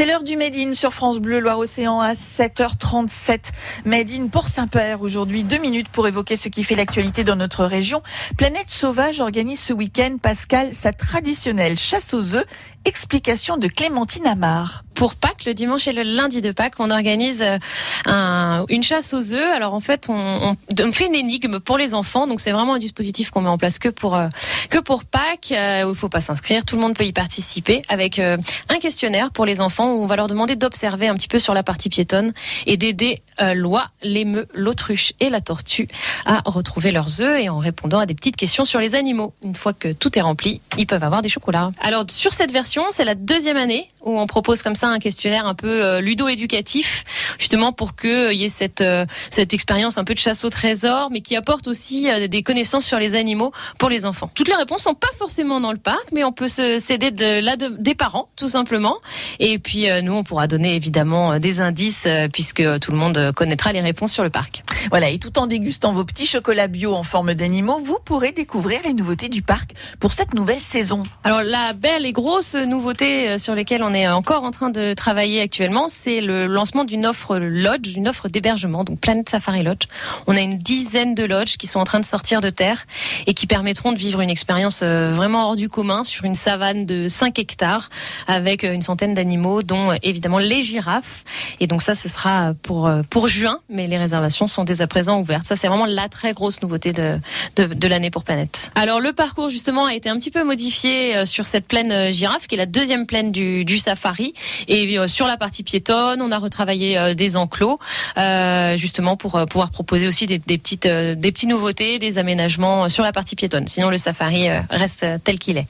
C'est l'heure du Made in sur France Bleu Loire-Océan à 7h37. Made in pour Saint-Père aujourd'hui. Deux minutes pour évoquer ce qui fait l'actualité dans notre région. Planète Sauvage organise ce week-end, Pascal, sa traditionnelle chasse aux œufs. Explication de Clémentine Amar pour Pâques, le dimanche et le lundi de Pâques, on organise euh, un, une chasse aux œufs. Alors en fait, on, fait une énigme pour les enfants. Donc c'est vraiment un dispositif qu'on met en place que pour euh, que pour Pâques. Euh, où il faut pas s'inscrire, tout le monde peut y participer avec un questionnaire pour les enfants où on va leur demander d'observer un petit peu sur la partie piétonne et d'aider l'oie, l'émeu, l'autruche et la tortue à retrouver leurs œufs et en répondant à des petites questions sur les animaux. Une fois que tout est rempli, ils peuvent avoir des chocolats. Alors sur cette version, c'est la deuxième année où on propose comme ça un questionnaire un peu euh, ludo-éducatif, justement pour qu'il euh, y ait cette, euh, cette expérience un peu de chasse au trésor, mais qui apporte aussi des connaissances sur les animaux pour les enfants. Toutes les réponses sont pas forcément dans le parc, mais on peut s'aider de, là de, des parents, tout simplement. Et puis nous, on pourra donner évidemment des indices, puisque tout le monde connaîtra les réponses sur le parc. Voilà, et tout en dégustant vos petits chocolats bio en forme d'animaux, vous pourrez découvrir les nouveautés du parc pour cette nouvelle saison. Alors la belle et grosse nouveauté sur lesquelles on est encore en train de travailler actuellement, c'est le lancement d'une offre lodge, une offre d'hébergement, donc Planet Safari Lodge. On a une dizaine de lodges qui sont en train de sortir de terre et qui permettront de vivre une expérience euh, vraiment hors du commun sur une savane de 5 hectares avec euh, une centaine d'animaux, dont euh, évidemment les girafes. Et donc ça, ce sera pour, pour juin, mais les réservations sont à présent ouvertes. Ça, c'est vraiment la très grosse nouveauté de, de, l'année pour Planète. Alors le parcours justement a été un petit peu modifié sur cette plaine girafe, qui est la deuxième plaine du, du safari. Et euh, sur la partie piétonne, on a retravaillé euh, des enclos, euh, justement pour pouvoir proposer aussi des, petites, des petites nouveautés, des aménagements sur la partie piétonne. Sinon, le safari reste tel qu'il est.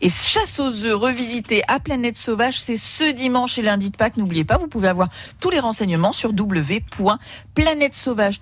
Et chasse aux œufs revisité à Planète Sauvage, c'est ce dimanche et lundi de Pâques. N'oubliez pas, vous pouvez avoir tous les renseignements sur www.planètesauvage